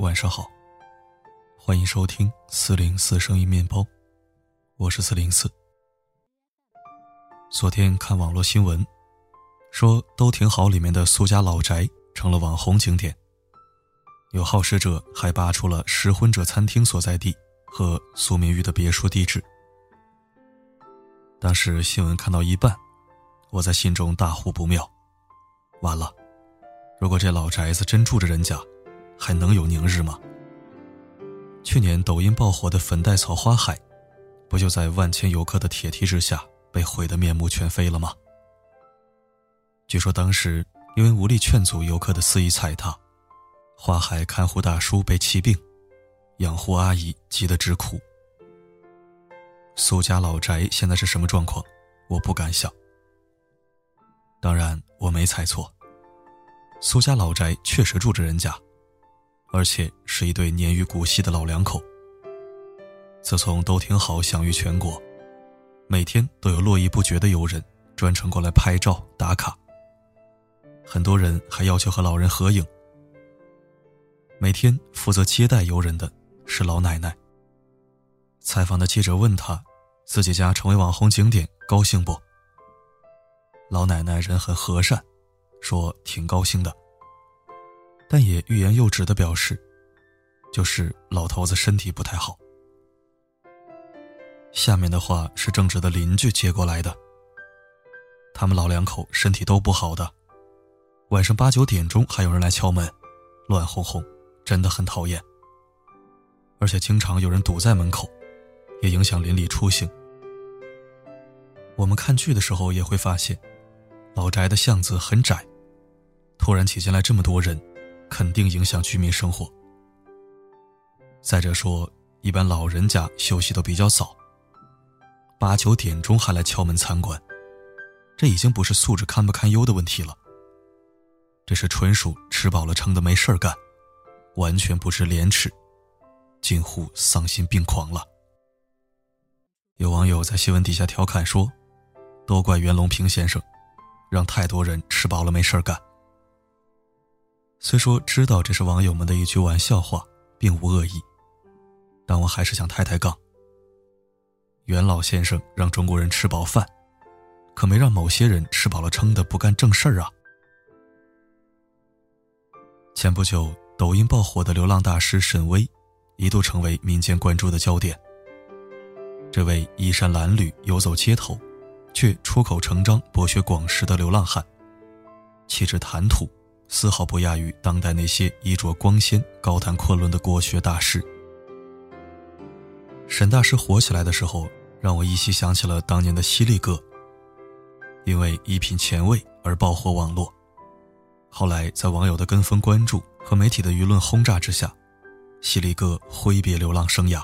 晚上好，欢迎收听四零四声音面包，我是四零四。昨天看网络新闻，说都挺好里面的苏家老宅成了网红景点，有好事者还扒出了失婚者餐厅所在地和苏明玉的别墅地址。当时新闻看到一半，我在心中大呼不妙，完了，如果这老宅子真住着人家。还能有宁日吗？去年抖音爆火的粉黛草花海，不就在万千游客的铁蹄之下被毁得面目全非了吗？据说当时因为无力劝阻游客的肆意踩踏，花海看护大叔被气病，养护阿姨急得直哭。苏家老宅现在是什么状况？我不敢想。当然我没猜错，苏家老宅确实住着人家。而且是一对年逾古稀的老两口。自从都挺好享誉全国，每天都有络绎不绝的游人专程过来拍照打卡。很多人还要求和老人合影。每天负责接待游人的是老奶奶。采访的记者问他，自己家成为网红景点，高兴不？老奶奶人很和善，说挺高兴的。但也欲言又止的表示，就是老头子身体不太好。下面的话是正直的邻居接过来的。他们老两口身体都不好的，晚上八九点钟还有人来敲门，乱哄哄，真的很讨厌。而且经常有人堵在门口，也影响邻里出行。我们看剧的时候也会发现，老宅的巷子很窄，突然挤进来这么多人。肯定影响居民生活。再者说，一般老人家休息都比较早，八九点钟还来敲门参观，这已经不是素质堪不堪忧的问题了，这是纯属吃饱了撑的没事儿干，完全不知廉耻，近乎丧心病狂了。有网友在新闻底下调侃说：“都怪袁隆平先生，让太多人吃饱了没事儿干。”虽说知道这是网友们的一句玩笑话，并无恶意，但我还是想抬抬杠。袁老先生让中国人吃饱饭，可没让某些人吃饱了撑的不干正事儿啊。前不久，抖音爆火的流浪大师沈巍，一度成为民间关注的焦点。这位衣衫褴褛、游走街头，却出口成章博学广识的流浪汉，气质谈吐。丝毫不亚于当代那些衣着光鲜、高谈阔论的国学大师。沈大师火起来的时候，让我依稀想起了当年的犀利哥。因为一品前卫而爆火网络，后来在网友的跟风关注和媒体的舆论轰炸之下，犀利哥挥别流浪生涯，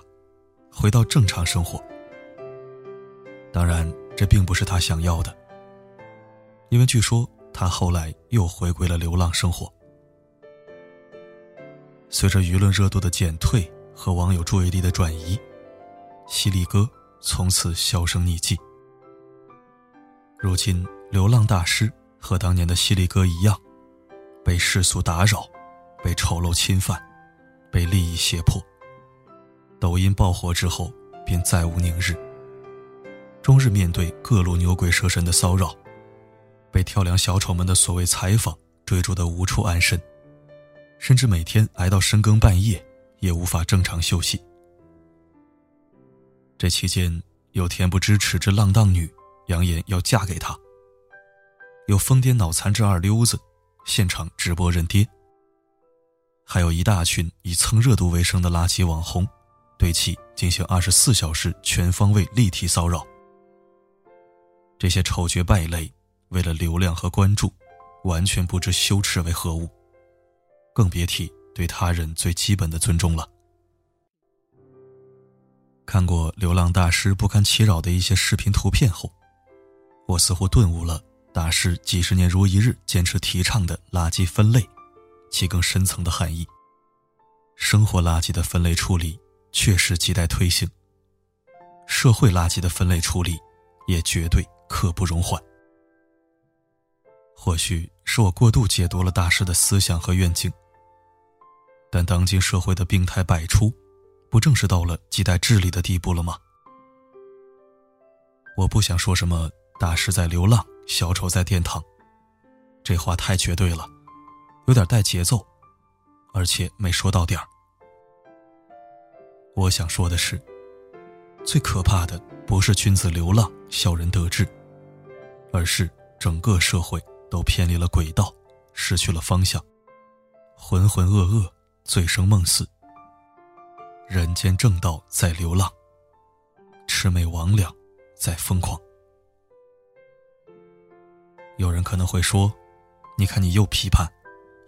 回到正常生活。当然，这并不是他想要的，因为据说。他后来又回归了流浪生活。随着舆论热度的减退和网友注意力的转移，犀利哥从此销声匿迹。如今，流浪大师和当年的犀利哥一样，被世俗打扰，被丑陋侵犯，被利益胁迫。抖音爆火之后，便再无宁日，终日面对各路牛鬼蛇神的骚扰。被跳梁小丑们的所谓采访追逐得无处安身，甚至每天挨到深更半夜也无法正常休息。这期间，有恬不知耻之浪荡女扬言要嫁给他；有疯癫脑残之二溜子现场直播认爹；还有一大群以蹭热度为生的垃圾网红，对其进行二十四小时全方位立体骚扰。这些丑角败类。为了流量和关注，完全不知羞耻为何物，更别提对他人最基本的尊重了。看过流浪大师不堪其扰的一些视频图片后，我似乎顿悟了大师几十年如一日坚持提倡的垃圾分类，其更深层的含义。生活垃圾的分类处理确实亟待推行，社会垃圾的分类处理也绝对刻不容缓。或许是我过度解读了大师的思想和愿景。但当今社会的病态百出，不正是到了亟待治理的地步了吗？我不想说什么大师在流浪，小丑在殿堂，这话太绝对了，有点带节奏，而且没说到点儿。我想说的是，最可怕的不是君子流浪，小人得志，而是整个社会都偏离了轨道，失去了方向，浑浑噩噩，醉生梦死。人间正道在流浪，魑魅魍魉在疯狂。有人可能会说：“你看，你又批判，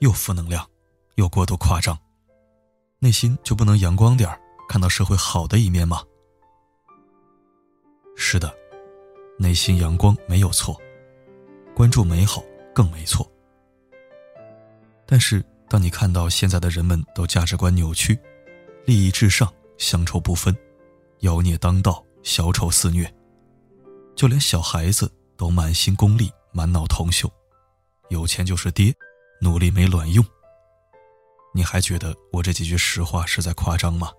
又负能量，又过度夸张，内心就不能阳光点？”看到社会好的一面吗？是的，内心阳光没有错，关注美好更没错。但是，当你看到现在的人们都价值观扭曲，利益至上，乡愁不分，妖孽当道，小丑肆虐，就连小孩子都满心功利，满脑铜锈，有钱就是爹，努力没卵用。你还觉得我这几句实话是在夸张吗？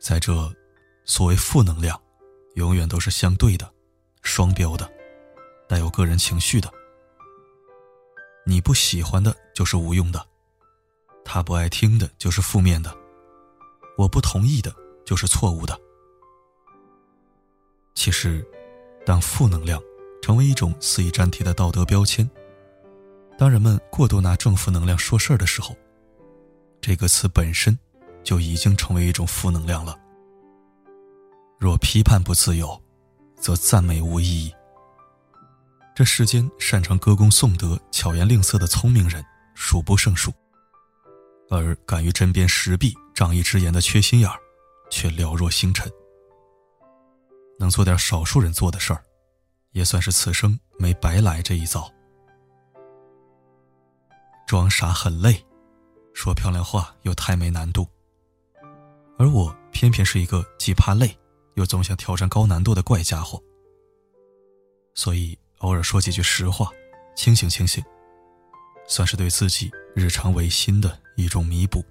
在这，所谓负能量，永远都是相对的、双标的、带有个人情绪的。你不喜欢的就是无用的，他不爱听的就是负面的，我不同意的就是错误的。其实，当负能量成为一种肆意粘贴的道德标签，当人们过度拿正负能量说事儿的时候，这个词本身。就已经成为一种负能量了。若批判不自由，则赞美无意义。这世间擅长歌功颂德、巧言令色的聪明人数不胜数，而敢于针砭时弊、仗义执言的缺心眼儿，却寥若星辰。能做点少数人做的事儿，也算是此生没白来这一遭。装傻很累，说漂亮话又太没难度。而我偏偏是一个既怕累，又总想挑战高难度的怪家伙，所以偶尔说几句实话，清醒清醒，算是对自己日常违心的一种弥补。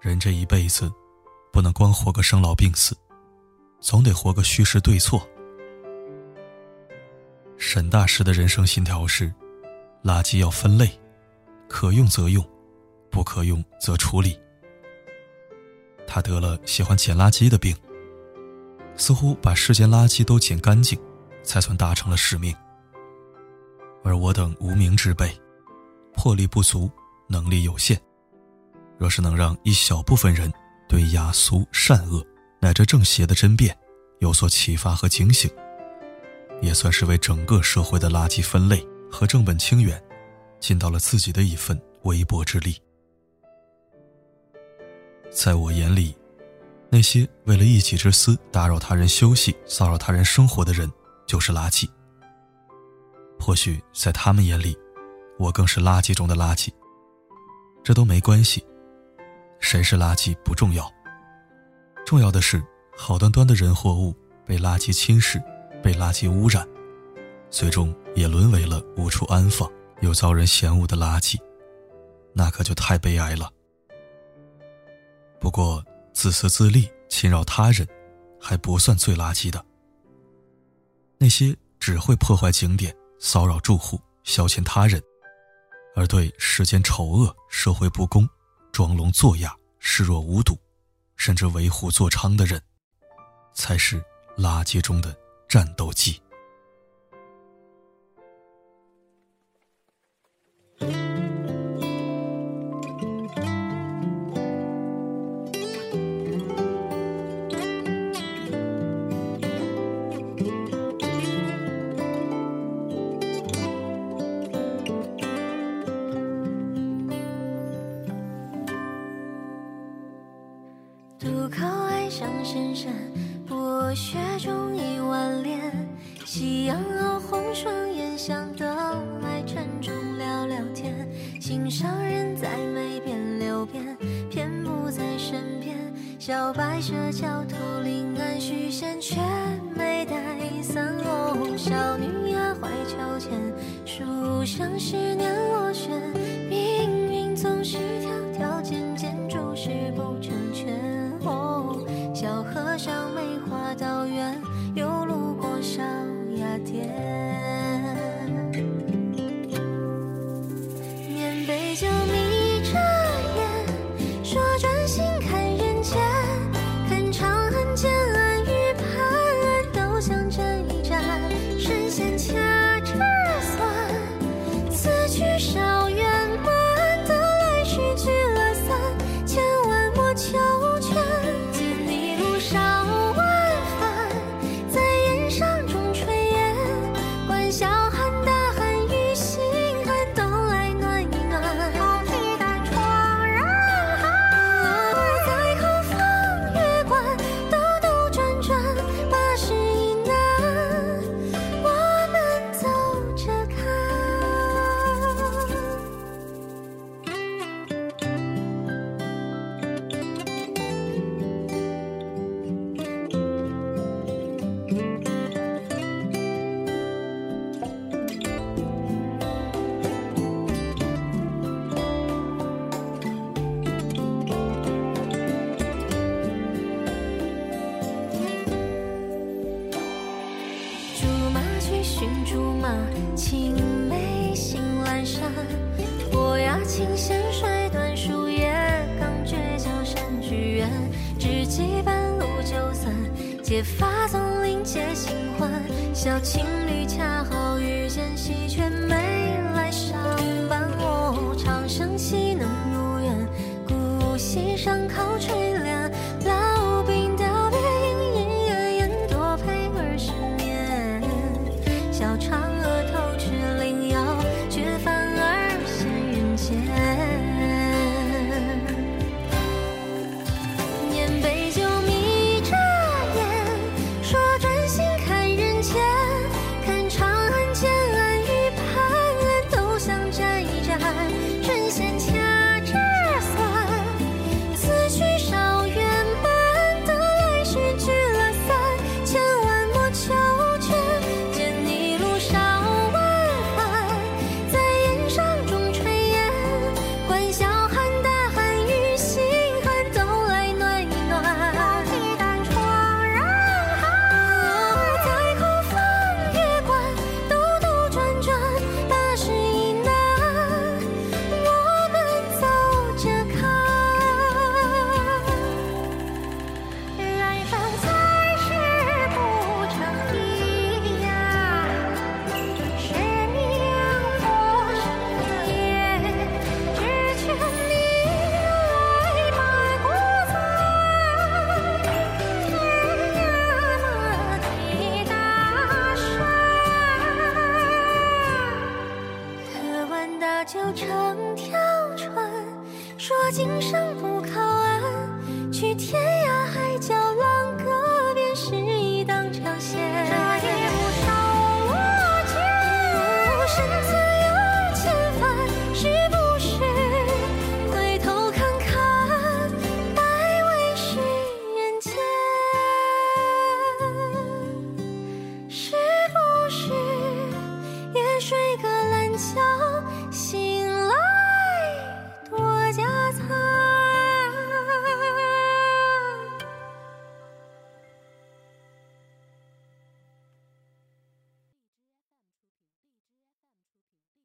人这一辈子，不能光活个生老病死，总得活个虚实对错。沈大师的人生信条是：垃圾要分类，可用则用，不可用则处理。他得了喜欢捡垃圾的病，似乎把世间垃圾都捡干净，才算达成了使命。而我等无名之辈，魄力不足，能力有限，若是能让一小部分人对雅俗善恶乃至正邪的争辩有所启发和警醒，也算是为整个社会的垃圾分类和正本清源，尽到了自己的一份微薄之力。在我眼里，那些为了一己之私打扰他人休息、骚扰他人生活的人，就是垃圾。或许在他们眼里，我更是垃圾中的垃圾。这都没关系，谁是垃圾不重要，重要的是好端端的人或物被垃圾侵蚀、被垃圾污染，最终也沦为了无处安放又遭人嫌恶的垃圾，那可就太悲哀了。不过，自私自利、侵扰他人，还不算最垃圾的。那些只会破坏景点、骚扰住户、消遣他人，而对世间丑恶、社会不公装聋作哑、视若无睹，甚至为虎作伥的人，才是垃圾中的战斗机。渡口爱上深深，薄雪中一万年，夕阳熬红双眼，想等来晨钟聊聊天，心上人在梅边柳边，偏不在身边，小白蛇桥头临安许仙，却没带伞哦，少女呀怀秋千，书生十年落雪，命运总是迢迢。小情侣恰好遇见，喜鹊没来上班。哦，长生岂能如愿？古溪上靠。